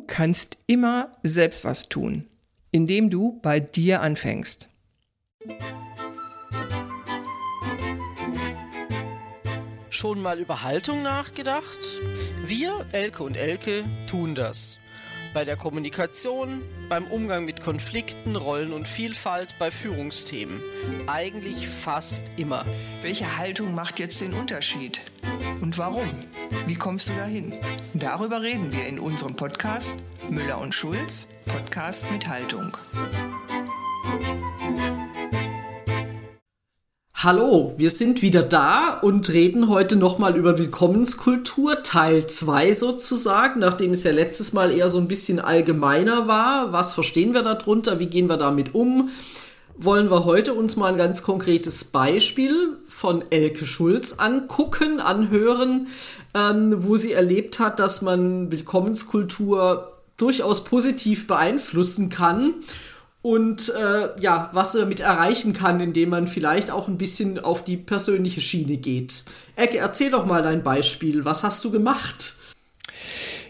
Du kannst immer selbst was tun, indem du bei dir anfängst. Schon mal über Haltung nachgedacht? Wir, Elke und Elke, tun das. Bei der Kommunikation, beim Umgang mit Konflikten, Rollen und Vielfalt, bei Führungsthemen. Eigentlich fast immer. Welche Haltung macht jetzt den Unterschied? Und warum? Wie kommst du dahin? Darüber reden wir in unserem Podcast Müller und Schulz, Podcast mit Haltung. Hallo, wir sind wieder da und reden heute nochmal über Willkommenskultur, Teil 2 sozusagen, nachdem es ja letztes Mal eher so ein bisschen allgemeiner war. Was verstehen wir darunter? Wie gehen wir damit um? Wollen wir heute uns mal ein ganz konkretes Beispiel von Elke Schulz angucken, anhören, ähm, wo sie erlebt hat, dass man Willkommenskultur durchaus positiv beeinflussen kann und äh, ja, was er damit erreichen kann, indem man vielleicht auch ein bisschen auf die persönliche Schiene geht. Ecke, erzähl doch mal dein Beispiel. Was hast du gemacht?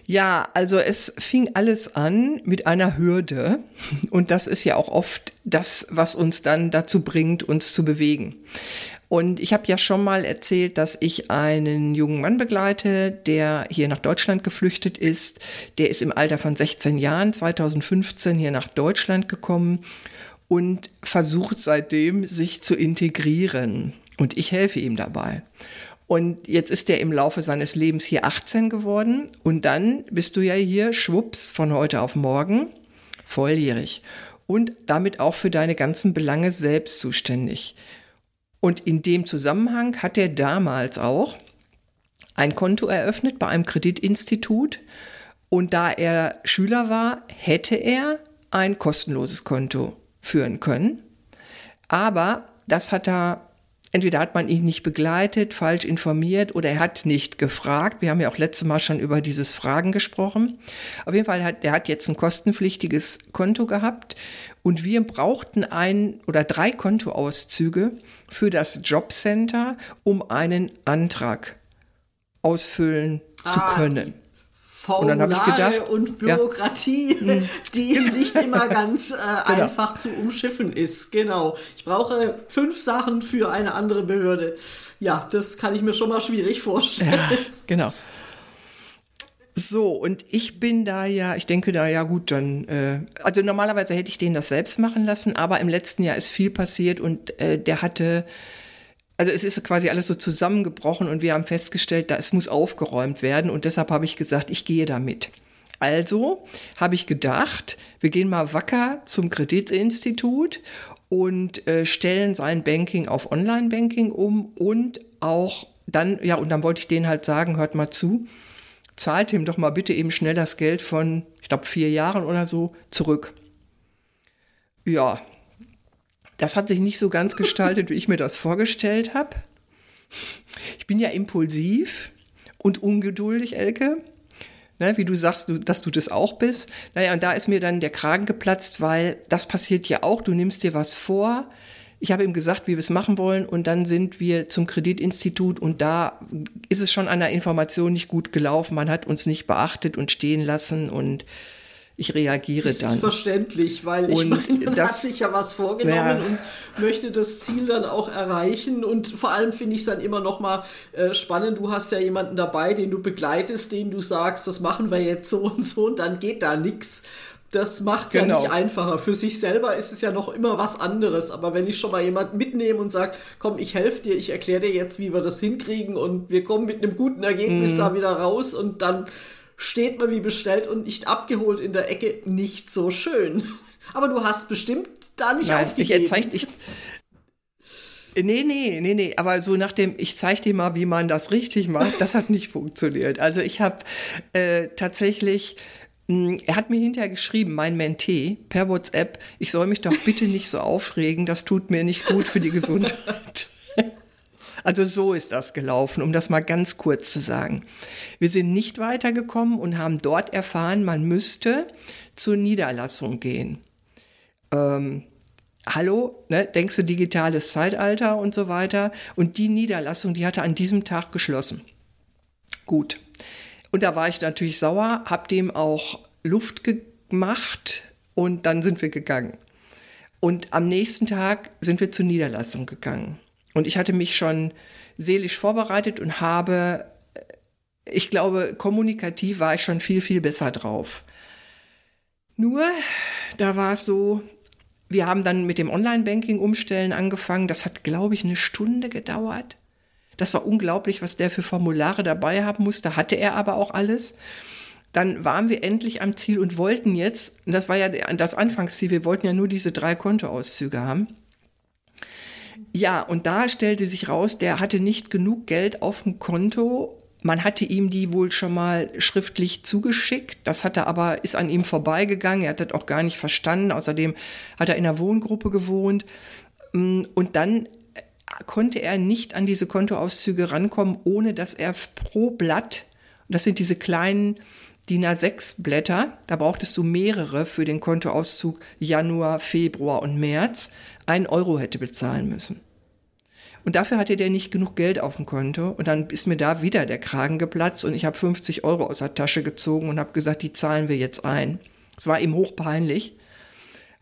Ja, also es fing alles an mit einer Hürde und das ist ja auch oft das, was uns dann dazu bringt, uns zu bewegen. Und ich habe ja schon mal erzählt, dass ich einen jungen Mann begleite, der hier nach Deutschland geflüchtet ist. Der ist im Alter von 16 Jahren, 2015 hier nach Deutschland gekommen und versucht seitdem, sich zu integrieren. Und ich helfe ihm dabei. Und jetzt ist er im Laufe seines Lebens hier 18 geworden. Und dann bist du ja hier, schwupps, von heute auf morgen, volljährig. Und damit auch für deine ganzen Belange selbst zuständig. Und in dem Zusammenhang hat er damals auch ein Konto eröffnet bei einem Kreditinstitut. Und da er Schüler war, hätte er ein kostenloses Konto führen können. Aber das hat er, entweder hat man ihn nicht begleitet, falsch informiert oder er hat nicht gefragt. Wir haben ja auch letztes Mal schon über dieses Fragen gesprochen. Auf jeden Fall hat er hat jetzt ein kostenpflichtiges Konto gehabt und wir brauchten ein oder drei Kontoauszüge für das Jobcenter, um einen Antrag ausfüllen zu ah, können. Formulare und, gedacht, und Bürokratie, ja. Hm. die nicht immer ganz äh, genau. einfach zu umschiffen ist. Genau. Ich brauche fünf Sachen für eine andere Behörde. Ja, das kann ich mir schon mal schwierig vorstellen. Ja, genau. So, und ich bin da ja, ich denke da ja gut, dann, äh, also normalerweise hätte ich den das selbst machen lassen, aber im letzten Jahr ist viel passiert und äh, der hatte, also es ist quasi alles so zusammengebrochen und wir haben festgestellt, da es muss aufgeräumt werden und deshalb habe ich gesagt, ich gehe damit. Also habe ich gedacht, wir gehen mal wacker zum Kreditinstitut und äh, stellen sein Banking auf Online-Banking um und auch dann, ja, und dann wollte ich denen halt sagen, hört mal zu, zahlt ihm doch mal bitte eben schnell das Geld von, ich glaube, vier Jahren oder so zurück. Ja, das hat sich nicht so ganz gestaltet, wie ich mir das vorgestellt habe. Ich bin ja impulsiv und ungeduldig, Elke. Ne, wie du sagst, du, dass du das auch bist. Naja, und da ist mir dann der Kragen geplatzt, weil das passiert ja auch. Du nimmst dir was vor, ich habe ihm gesagt, wie wir es machen wollen und dann sind wir zum Kreditinstitut und da ist es schon an der Information nicht gut gelaufen. Man hat uns nicht beachtet und stehen lassen und ich reagiere das dann. Ist verständlich, weil ich meine, man das, hat sich ja was vorgenommen ja. und möchte das Ziel dann auch erreichen und vor allem finde ich es dann immer noch mal äh, spannend. Du hast ja jemanden dabei, den du begleitest, den du sagst, das machen wir jetzt so und so und dann geht da nichts das macht es genau. ja nicht einfacher. Für sich selber ist es ja noch immer was anderes. Aber wenn ich schon mal jemanden mitnehme und sage, komm, ich helfe dir, ich erkläre dir jetzt, wie wir das hinkriegen und wir kommen mit einem guten Ergebnis mhm. da wieder raus und dann steht man wie bestellt und nicht abgeholt in der Ecke, nicht so schön. Aber du hast bestimmt da nicht Nein, aufgegeben. Ich zeig, ich, Nee, nee, nee, nee. Aber so nach dem, ich zeige dir mal, wie man das richtig macht, das hat nicht funktioniert. Also ich habe äh, tatsächlich Mm, er hat mir hinterher geschrieben, mein Mentee, per WhatsApp, ich soll mich doch bitte nicht so aufregen, das tut mir nicht gut für die Gesundheit. Also so ist das gelaufen, um das mal ganz kurz zu sagen. Wir sind nicht weitergekommen und haben dort erfahren, man müsste zur Niederlassung gehen. Ähm, hallo, ne, denkst du digitales Zeitalter und so weiter. Und die Niederlassung, die hatte an diesem Tag geschlossen. Gut. Und da war ich natürlich sauer, habe dem auch Luft gemacht und dann sind wir gegangen. Und am nächsten Tag sind wir zur Niederlassung gegangen. Und ich hatte mich schon seelisch vorbereitet und habe, ich glaube, kommunikativ war ich schon viel, viel besser drauf. Nur, da war es so, wir haben dann mit dem Online-Banking umstellen angefangen. Das hat, glaube ich, eine Stunde gedauert. Das war unglaublich, was der für Formulare dabei haben musste. Hatte er aber auch alles. Dann waren wir endlich am Ziel und wollten jetzt, das war ja das Anfangsziel, wir wollten ja nur diese drei Kontoauszüge haben. Ja, und da stellte sich raus, der hatte nicht genug Geld auf dem Konto. Man hatte ihm die wohl schon mal schriftlich zugeschickt. Das hat er aber, ist an ihm vorbeigegangen. Er hat das auch gar nicht verstanden. Außerdem hat er in einer Wohngruppe gewohnt. Mm, und dann konnte er nicht an diese Kontoauszüge rankommen, ohne dass er pro Blatt, das sind diese kleinen DIN A6 Blätter, da brauchtest du mehrere für den Kontoauszug Januar, Februar und März, ein Euro hätte bezahlen müssen. Und dafür hatte der nicht genug Geld auf dem Konto. Und dann ist mir da wieder der Kragen geplatzt und ich habe 50 Euro aus der Tasche gezogen und habe gesagt, die zahlen wir jetzt ein. Es war ihm hochpeinlich.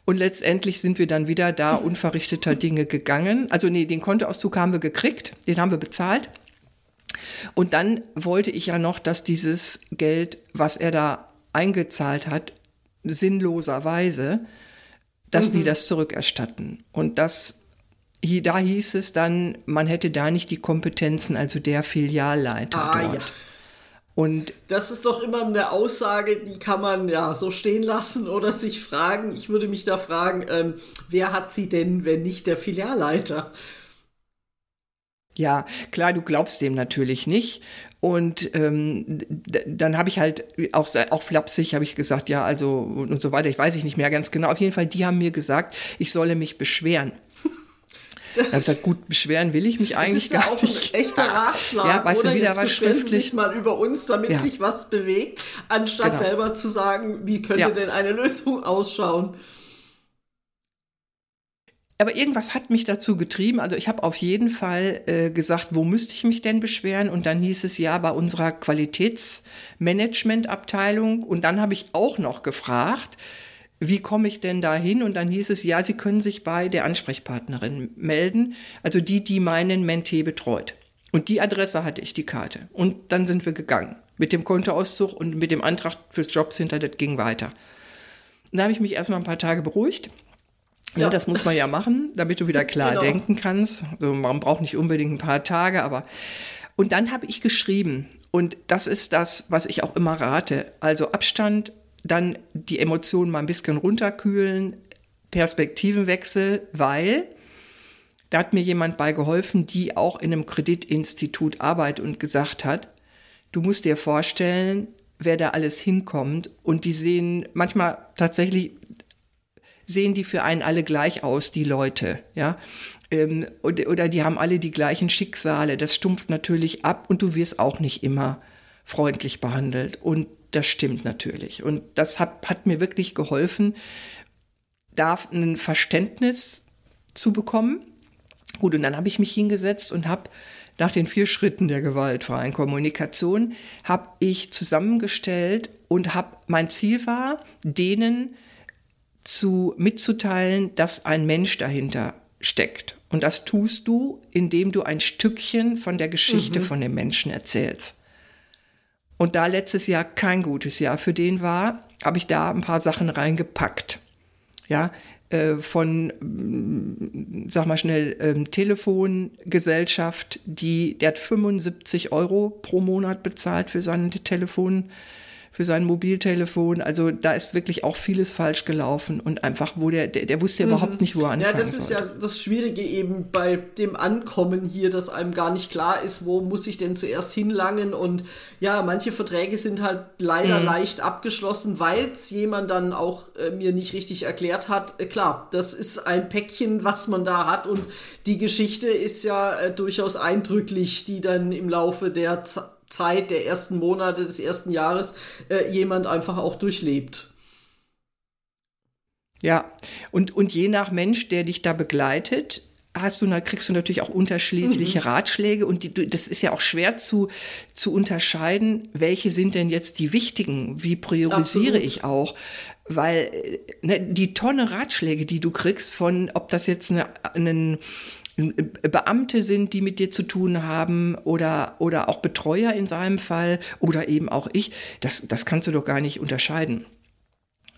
Und letztendlich sind wir dann wieder da unverrichteter Dinge gegangen. Also nee, den Kontoauszug haben wir gekriegt, den haben wir bezahlt. Und dann wollte ich ja noch, dass dieses Geld, was er da eingezahlt hat, sinnloserweise, dass mhm. die das zurückerstatten. Und das, da hieß es dann, man hätte da nicht die Kompetenzen, also der Filialleiter ah, dort. Ja. Und das ist doch immer eine Aussage, die kann man ja so stehen lassen oder sich fragen. Ich würde mich da fragen, ähm, wer hat sie denn, wenn nicht der Filialleiter? Ja, klar, du glaubst dem natürlich nicht. Und ähm, dann habe ich halt auch, auch flapsig habe ich gesagt, ja, also und so weiter. Ich weiß ich nicht mehr ganz genau. Auf jeden Fall, die haben mir gesagt, ich solle mich beschweren. Dann habe ich gesagt, gut, beschweren will ich mich eigentlich gar nicht. Das ist ja auch ein echter Ratschlag. Ja, weißt oder? du, wieder was schriftlich. sich mal über uns, damit ja. sich was bewegt, anstatt genau. selber zu sagen, wie könnte ja. denn eine Lösung ausschauen. Aber irgendwas hat mich dazu getrieben. Also ich habe auf jeden Fall äh, gesagt, wo müsste ich mich denn beschweren? Und dann hieß es ja bei unserer Qualitätsmanagementabteilung. Und dann habe ich auch noch gefragt, wie komme ich denn da hin? Und dann hieß es, ja, Sie können sich bei der Ansprechpartnerin melden, also die, die meinen Mentee betreut. Und die Adresse hatte ich, die Karte. Und dann sind wir gegangen. Mit dem Kontoauszug und mit dem Antrag fürs Jobcenter, das ging weiter. Dann habe ich mich erstmal ein paar Tage beruhigt. Ja. ja. das muss man ja machen, damit du wieder klar genau. denken kannst. Also man braucht nicht unbedingt ein paar Tage, aber. Und dann habe ich geschrieben, und das ist das, was ich auch immer rate. Also Abstand dann die Emotionen mal ein bisschen runterkühlen, Perspektivenwechsel, weil da hat mir jemand bei geholfen, die auch in einem Kreditinstitut arbeitet und gesagt hat, du musst dir vorstellen, wer da alles hinkommt und die sehen manchmal tatsächlich sehen die für einen alle gleich aus, die Leute, ja. Ähm, oder, oder die haben alle die gleichen Schicksale. Das stumpft natürlich ab und du wirst auch nicht immer freundlich behandelt. Und das stimmt natürlich. Und das hat, hat mir wirklich geholfen, da ein Verständnis zu bekommen. Gut, und dann habe ich mich hingesetzt und habe nach den vier Schritten der gewaltfreien Kommunikation, habe ich zusammengestellt und habe, mein Ziel war, denen zu, mitzuteilen, dass ein Mensch dahinter steckt. Und das tust du, indem du ein Stückchen von der Geschichte mhm. von dem Menschen erzählst. Und da letztes Jahr kein gutes Jahr für den war, habe ich da ein paar Sachen reingepackt. Ja, äh, von, mm, sag mal schnell, ähm, Telefongesellschaft, die, der hat 75 Euro pro Monat bezahlt für sein Telefon für sein Mobiltelefon. Also da ist wirklich auch vieles falsch gelaufen und einfach, wo der, der, der wusste ja mhm. überhaupt nicht, wo er anfangen Ja, das ist sollte. ja das Schwierige eben bei dem Ankommen hier, dass einem gar nicht klar ist, wo muss ich denn zuerst hinlangen und ja, manche Verträge sind halt leider mhm. leicht abgeschlossen, weil es jemand dann auch äh, mir nicht richtig erklärt hat. Äh, klar, das ist ein Päckchen, was man da hat und die Geschichte ist ja äh, durchaus eindrücklich, die dann im Laufe der Zeit Zeit der ersten Monate des ersten Jahres äh, jemand einfach auch durchlebt. Ja, und, und je nach Mensch, der dich da begleitet, hast du, kriegst du natürlich auch unterschiedliche mhm. Ratschläge und die, das ist ja auch schwer zu, zu unterscheiden, welche sind denn jetzt die wichtigen, wie priorisiere Absolut. ich auch, weil ne, die Tonne Ratschläge, die du kriegst von, ob das jetzt eine, einen Beamte sind, die mit dir zu tun haben oder, oder auch Betreuer in seinem Fall oder eben auch ich, das, das kannst du doch gar nicht unterscheiden.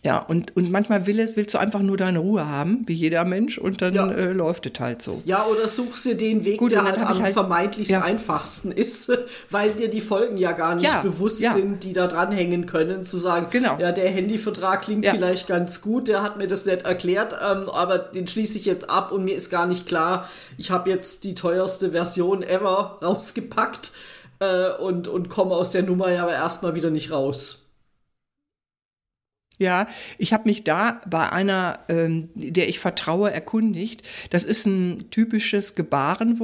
Ja, und, und manchmal will es, willst du einfach nur deine Ruhe haben, wie jeder Mensch, und dann ja. äh, läuft es halt so. Ja, oder suchst dir den Weg, Gut, der halt am halt, vermeintlich ja. einfachsten ist, weil dir die Folgen ja gar nicht ja, bewusst sind, die da dranhängen können, zu sagen, genau. ja, der Handyvertrag klingt vielleicht ganz gut, der hat mir das nicht erklärt, ähm, aber den schließe ich jetzt ab und mir ist gar nicht klar, ich habe jetzt die teuerste Version ever rausgepackt äh, und, und komme aus der Nummer ja aber erstmal wieder nicht raus. Ja, ich habe mich da bei einer, ähm, der ich vertraue, erkundigt. Das ist ein typisches Gebaren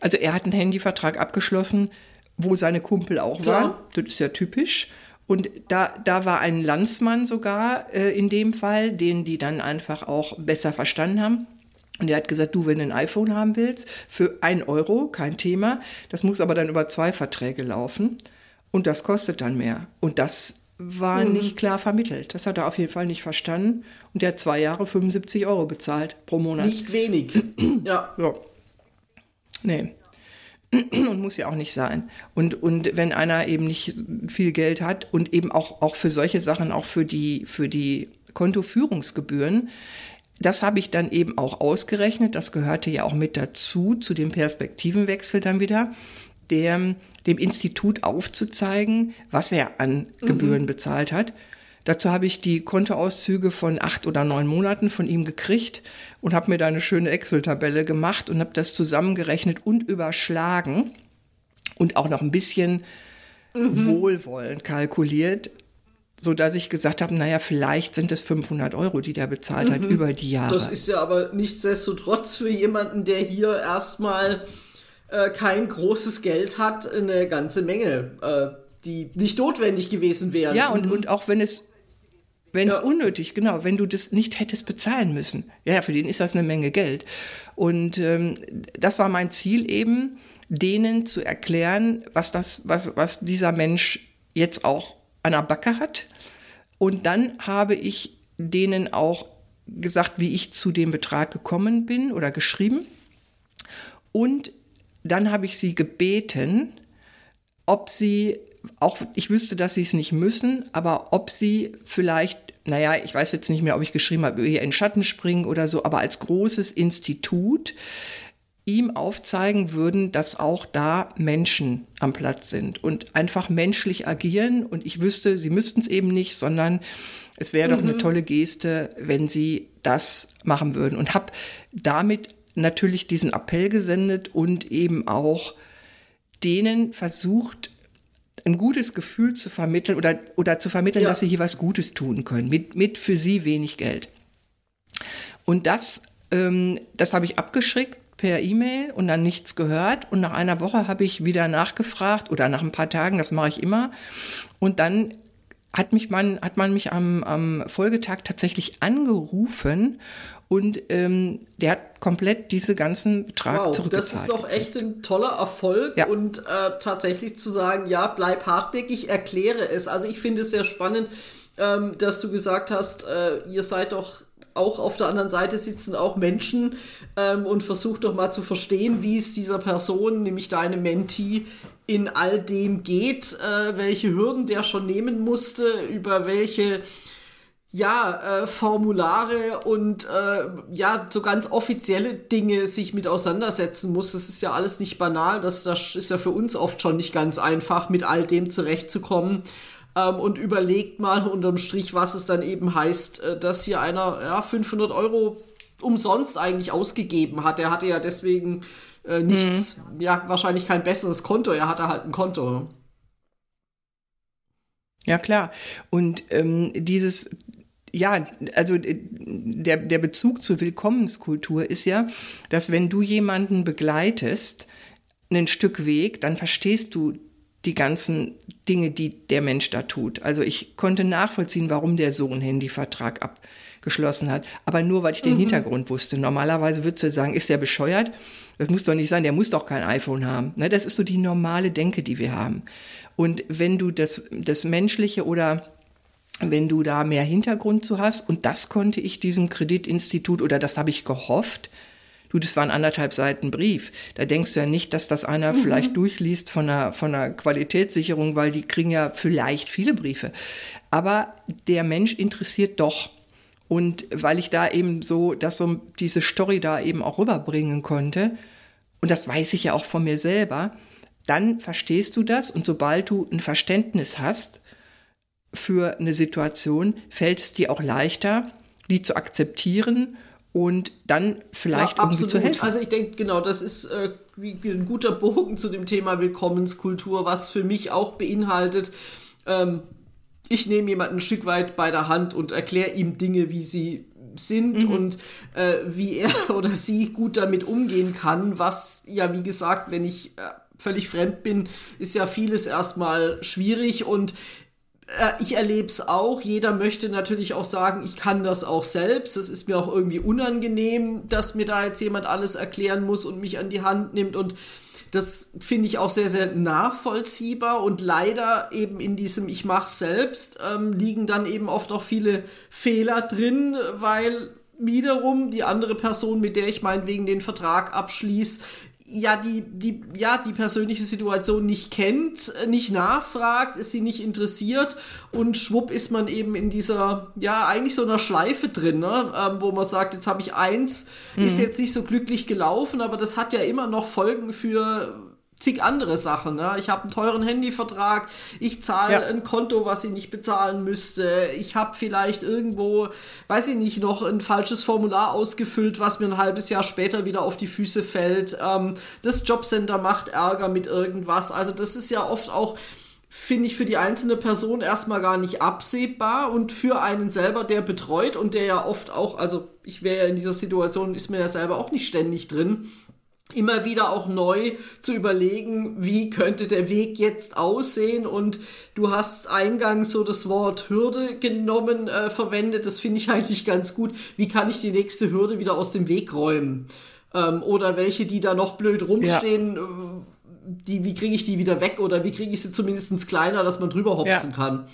Also er hat einen Handyvertrag abgeschlossen, wo seine Kumpel auch war. Das ist ja typisch. Und da, da war ein Landsmann sogar äh, in dem Fall, den die dann einfach auch besser verstanden haben. Und er hat gesagt, du, wenn du ein iPhone haben willst, für ein Euro, kein Thema. Das muss aber dann über zwei Verträge laufen. Und das kostet dann mehr. Und das war mhm. nicht klar vermittelt. Das hat er auf jeden Fall nicht verstanden. Und der hat zwei Jahre 75 Euro bezahlt pro Monat. Nicht wenig. ja. ja. Nee. und muss ja auch nicht sein. Und, und wenn einer eben nicht viel Geld hat und eben auch, auch für solche Sachen, auch für die, für die Kontoführungsgebühren, das habe ich dann eben auch ausgerechnet. Das gehörte ja auch mit dazu, zu dem Perspektivenwechsel dann wieder der, dem Institut aufzuzeigen, was er an Gebühren mhm. bezahlt hat. Dazu habe ich die Kontoauszüge von acht oder neun Monaten von ihm gekriegt und habe mir da eine schöne Excel-Tabelle gemacht und habe das zusammengerechnet und überschlagen und auch noch ein bisschen mhm. wohlwollend kalkuliert, so dass ich gesagt habe, naja, vielleicht sind es 500 Euro, die der bezahlt mhm. hat über die Jahre. Das ist ja aber nichtsdestotrotz für jemanden, der hier erstmal äh, kein großes Geld hat, eine ganze Menge, äh, die nicht notwendig gewesen wären. Ja, und, und auch wenn es wenn ja. es unnötig, genau, wenn du das nicht hättest bezahlen müssen. Ja, für den ist das eine Menge Geld. Und ähm, das war mein Ziel eben, denen zu erklären, was das, was, was dieser Mensch jetzt auch an der Backe hat. Und dann habe ich denen auch gesagt, wie ich zu dem Betrag gekommen bin oder geschrieben. Und dann habe ich sie gebeten, ob sie, auch ich wüsste, dass sie es nicht müssen, aber ob sie vielleicht, naja, ich weiß jetzt nicht mehr, ob ich geschrieben habe, hier in Schatten springen oder so, aber als großes Institut ihm aufzeigen würden, dass auch da Menschen am Platz sind und einfach menschlich agieren. Und ich wüsste, sie müssten es eben nicht, sondern es wäre mhm. doch eine mhm. tolle Geste, wenn sie das machen würden. Und habe damit natürlich diesen Appell gesendet und eben auch denen versucht, ein gutes Gefühl zu vermitteln oder, oder zu vermitteln, ja. dass sie hier was Gutes tun können, mit, mit für sie wenig Geld. Und das, ähm, das habe ich abgeschickt per E-Mail und dann nichts gehört. Und nach einer Woche habe ich wieder nachgefragt oder nach ein paar Tagen, das mache ich immer. Und dann hat, mich man, hat man mich am, am Folgetag tatsächlich angerufen und ähm, der hat komplett diese ganzen Betrag wow, zurückgezahlt. Das ist doch echt ein toller Erfolg ja. und äh, tatsächlich zu sagen, ja, bleib hartnäckig, erkläre es. Also ich finde es sehr spannend, ähm, dass du gesagt hast, äh, ihr seid doch auch auf der anderen Seite sitzen auch Menschen ähm, und versucht doch mal zu verstehen, wie es dieser Person, nämlich deine Mentee, in all dem geht, äh, welche Hürden der schon nehmen musste, über welche ja, äh, Formulare und äh, ja, so ganz offizielle Dinge sich mit auseinandersetzen muss. Das ist ja alles nicht banal. Das, das ist ja für uns oft schon nicht ganz einfach, mit all dem zurechtzukommen. Ähm, und überlegt mal unterm Strich, was es dann eben heißt, äh, dass hier einer ja, 500 Euro umsonst eigentlich ausgegeben hat. Er hatte ja deswegen äh, nichts, mhm. ja, wahrscheinlich kein besseres Konto. Er hatte halt ein Konto. Ja, klar. Und ähm, dieses, ja, also äh, der, der Bezug zur Willkommenskultur ist ja, dass wenn du jemanden begleitest, ein Stück Weg, dann verstehst du die ganzen Dinge, die der Mensch da tut. Also ich konnte nachvollziehen, warum der so einen Handyvertrag abgeschlossen hat. Aber nur, weil ich den mhm. Hintergrund wusste. Normalerweise würdest du sagen, ist der bescheuert? Das muss doch nicht sein, der muss doch kein iPhone haben. Ne, das ist so die normale Denke, die wir haben. Und wenn du das, das Menschliche oder wenn du da mehr Hintergrund zu hast, und das konnte ich diesem Kreditinstitut oder das habe ich gehofft, Du, das waren anderthalb Seiten Brief. Da denkst du ja nicht, dass das einer mhm. vielleicht durchliest von einer, von einer Qualitätssicherung, weil die kriegen ja vielleicht viele Briefe. Aber der Mensch interessiert doch. Und weil ich da eben so, dass so diese Story da eben auch rüberbringen konnte, und das weiß ich ja auch von mir selber, dann verstehst du das und sobald du ein Verständnis hast für eine Situation, fällt es dir auch leichter, die zu akzeptieren und dann vielleicht ja, irgendwie zu helfen. Also ich denke, genau, das ist äh, ein guter Bogen zu dem Thema Willkommenskultur, was für mich auch beinhaltet, ähm, ich nehme jemanden ein Stück weit bei der Hand und erkläre ihm Dinge, wie sie sind mhm. und äh, wie er oder sie gut damit umgehen kann, was ja, wie gesagt, wenn ich äh, völlig fremd bin, ist ja vieles erstmal schwierig und ich erlebe es auch. Jeder möchte natürlich auch sagen, ich kann das auch selbst. Es ist mir auch irgendwie unangenehm, dass mir da jetzt jemand alles erklären muss und mich an die Hand nimmt. Und das finde ich auch sehr, sehr nachvollziehbar. Und leider eben in diesem Ich mache selbst ähm, liegen dann eben oft auch viele Fehler drin, weil wiederum die andere Person, mit der ich meinetwegen den Vertrag abschließe, ja, die, die, ja, die persönliche Situation nicht kennt, nicht nachfragt, ist sie nicht interessiert und schwupp ist man eben in dieser, ja, eigentlich so einer Schleife drin, ne? Ähm, wo man sagt, jetzt habe ich eins, mhm. ist jetzt nicht so glücklich gelaufen, aber das hat ja immer noch Folgen für zig andere Sachen. Ne? Ich habe einen teuren Handyvertrag, ich zahle ja. ein Konto, was ich nicht bezahlen müsste. Ich habe vielleicht irgendwo, weiß ich nicht, noch ein falsches Formular ausgefüllt, was mir ein halbes Jahr später wieder auf die Füße fällt. Ähm, das Jobcenter macht Ärger mit irgendwas. Also das ist ja oft auch finde ich für die einzelne Person erstmal gar nicht absehbar und für einen selber, der betreut und der ja oft auch, also ich wäre ja in dieser Situation, ist mir ja selber auch nicht ständig drin, immer wieder auch neu zu überlegen, wie könnte der Weg jetzt aussehen und du hast eingangs so das Wort Hürde genommen, äh, verwendet, das finde ich eigentlich ganz gut. Wie kann ich die nächste Hürde wieder aus dem Weg räumen? Ähm, oder welche, die da noch blöd rumstehen, ja. Äh, die, wie kriege ich die wieder weg oder wie kriege ich sie zumindest kleiner, dass man drüber hopsen ja. kann?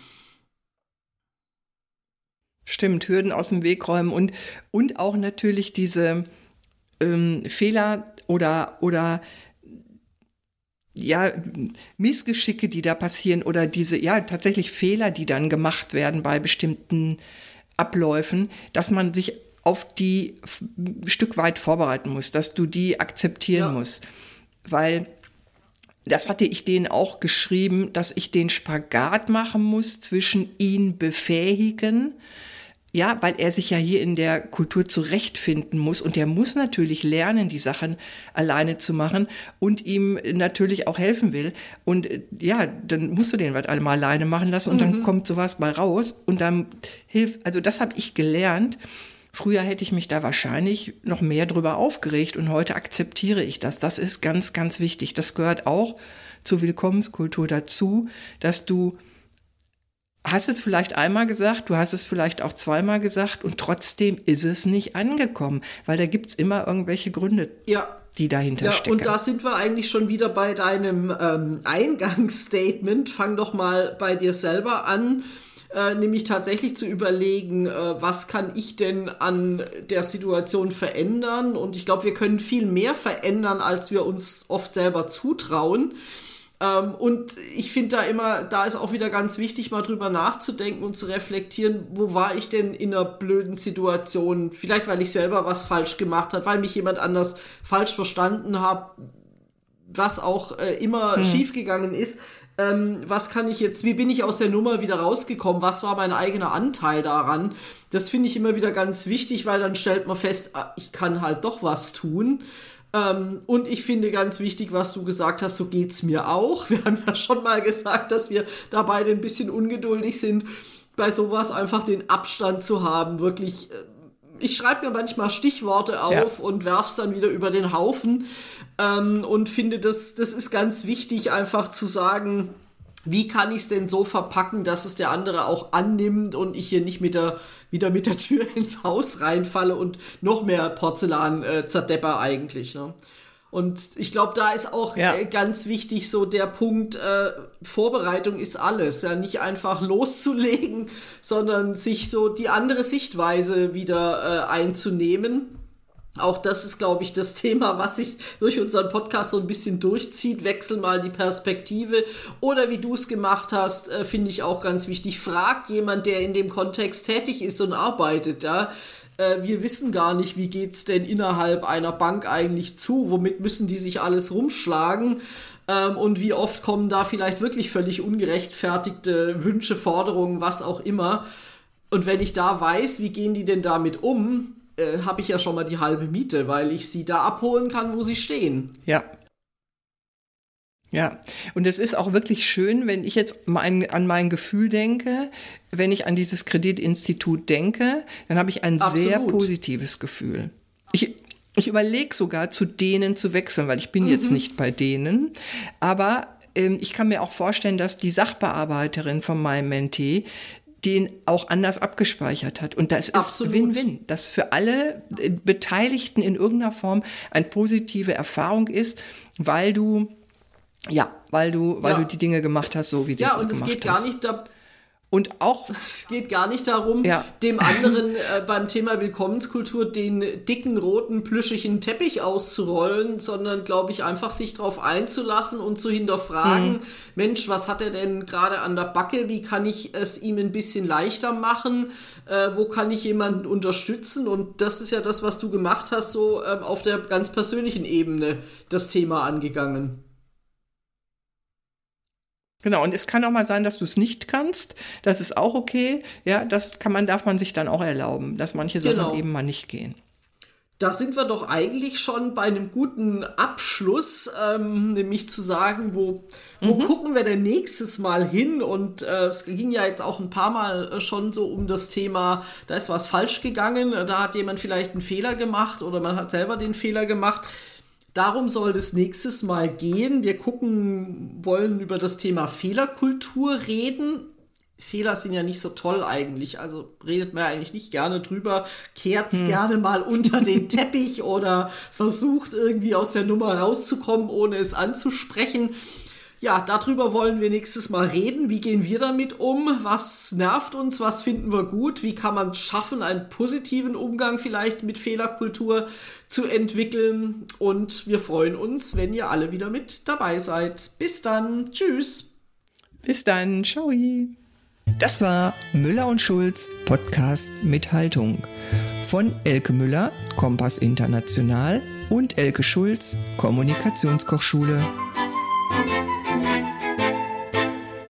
Stimmt, Hürden aus dem Weg räumen und, und auch natürlich diese ähm, Fehler oder, oder ja, Missgeschicke, die da passieren oder diese, ja, tatsächlich Fehler, die dann gemacht werden bei bestimmten Abläufen, dass man sich auf die ein Stück weit vorbereiten muss, dass du die akzeptieren ja. musst. Weil das hatte ich denen auch geschrieben, dass ich den Spagat machen muss zwischen ihn befähigen, ja, weil er sich ja hier in der Kultur zurechtfinden muss und der muss natürlich lernen, die Sachen alleine zu machen und ihm natürlich auch helfen will. Und ja, dann musst du den was einmal alleine machen lassen und mhm. dann kommt sowas mal raus und dann hilft, also das habe ich gelernt. Früher hätte ich mich da wahrscheinlich noch mehr drüber aufgeregt und heute akzeptiere ich das. Das ist ganz, ganz wichtig. Das gehört auch zur Willkommenskultur dazu, dass du hast es vielleicht einmal gesagt, du hast es vielleicht auch zweimal gesagt und trotzdem ist es nicht angekommen, weil da gibt es immer irgendwelche Gründe. Ja. Die dahinter ja, stecken. Und da sind wir eigentlich schon wieder bei deinem ähm, Eingangsstatement. Fang doch mal bei dir selber an. Äh, nämlich tatsächlich zu überlegen, äh, was kann ich denn an der Situation verändern? Und ich glaube, wir können viel mehr verändern, als wir uns oft selber zutrauen. Ähm, und ich finde da immer, da ist auch wieder ganz wichtig, mal drüber nachzudenken und zu reflektieren, wo war ich denn in einer blöden Situation? Vielleicht, weil ich selber was falsch gemacht habe, weil mich jemand anders falsch verstanden hat, was auch äh, immer hm. schiefgegangen ist. Ähm, was kann ich jetzt, wie bin ich aus der Nummer wieder rausgekommen? Was war mein eigener Anteil daran? Das finde ich immer wieder ganz wichtig, weil dann stellt man fest, ah, ich kann halt doch was tun. Ähm, und ich finde ganz wichtig, was du gesagt hast, so geht's mir auch. Wir haben ja schon mal gesagt, dass wir dabei ein bisschen ungeduldig sind, bei sowas einfach den Abstand zu haben, wirklich äh, ich schreibe mir manchmal Stichworte auf ja. und werf's dann wieder über den Haufen ähm, und finde, das, das ist ganz wichtig, einfach zu sagen, wie kann ich es denn so verpacken, dass es der andere auch annimmt und ich hier nicht mit der, wieder mit der Tür ins Haus reinfalle und noch mehr Porzellan äh, zerdepper eigentlich. Ne? Und ich glaube, da ist auch ja. äh, ganz wichtig so der Punkt, äh, Vorbereitung ist alles. Ja, nicht einfach loszulegen, sondern sich so die andere Sichtweise wieder äh, einzunehmen. Auch das ist, glaube ich, das Thema, was sich durch unseren Podcast so ein bisschen durchzieht. Wechsel mal die Perspektive. Oder wie du es gemacht hast, äh, finde ich auch ganz wichtig. Frag jemand, der in dem Kontext tätig ist und arbeitet. Ja? Äh, wir wissen gar nicht, wie geht's denn innerhalb einer Bank eigentlich zu? Womit müssen die sich alles rumschlagen? Ähm, und wie oft kommen da vielleicht wirklich völlig ungerechtfertigte Wünsche, Forderungen, was auch immer? Und wenn ich da weiß, wie gehen die denn damit um, äh, habe ich ja schon mal die halbe Miete, weil ich sie da abholen kann, wo sie stehen. Ja. Ja, und es ist auch wirklich schön, wenn ich jetzt mein, an mein Gefühl denke, wenn ich an dieses Kreditinstitut denke, dann habe ich ein Absolut. sehr positives Gefühl. Ich, ich überlege sogar, zu denen zu wechseln, weil ich bin mhm. jetzt nicht bei denen. Aber ähm, ich kann mir auch vorstellen, dass die Sachbearbeiterin von meinem Mentee den auch anders abgespeichert hat. Und das ist Win-Win, dass für alle äh, Beteiligten in irgendeiner Form eine positive Erfahrung ist, weil du ja, weil du, weil ja. du die Dinge gemacht hast, so wie du es gemacht hast. Ja, und es geht gar nicht da und auch. Es geht gar nicht darum, ja. dem anderen äh, beim Thema Willkommenskultur den dicken, roten, plüschigen Teppich auszurollen, sondern, glaube ich, einfach sich darauf einzulassen und zu hinterfragen, mhm. Mensch, was hat er denn gerade an der Backe? Wie kann ich es ihm ein bisschen leichter machen? Äh, wo kann ich jemanden unterstützen? Und das ist ja das, was du gemacht hast, so äh, auf der ganz persönlichen Ebene das Thema angegangen. Genau, und es kann auch mal sein, dass du es nicht kannst. Das ist auch okay. Ja, das kann man, darf man sich dann auch erlauben, dass manche Sachen genau. eben mal nicht gehen. Da sind wir doch eigentlich schon bei einem guten Abschluss, ähm, nämlich zu sagen, wo, wo mhm. gucken wir denn nächstes Mal hin? Und äh, es ging ja jetzt auch ein paar Mal äh, schon so um das Thema, da ist was falsch gegangen, da hat jemand vielleicht einen Fehler gemacht oder man hat selber den Fehler gemacht. Darum soll es nächstes Mal gehen. Wir gucken, wollen über das Thema Fehlerkultur reden. Fehler sind ja nicht so toll eigentlich. Also redet man ja eigentlich nicht gerne drüber, kehrt hm. gerne mal unter den Teppich oder versucht irgendwie aus der Nummer rauszukommen, ohne es anzusprechen. Ja, darüber wollen wir nächstes Mal reden. Wie gehen wir damit um? Was nervt uns? Was finden wir gut? Wie kann man schaffen, einen positiven Umgang vielleicht mit Fehlerkultur zu entwickeln? Und wir freuen uns, wenn ihr alle wieder mit dabei seid. Bis dann. Tschüss. Bis dann. Ciao. Das war Müller und Schulz Podcast mit Haltung. Von Elke Müller, Kompass International und Elke Schulz, Kommunikationskochschule.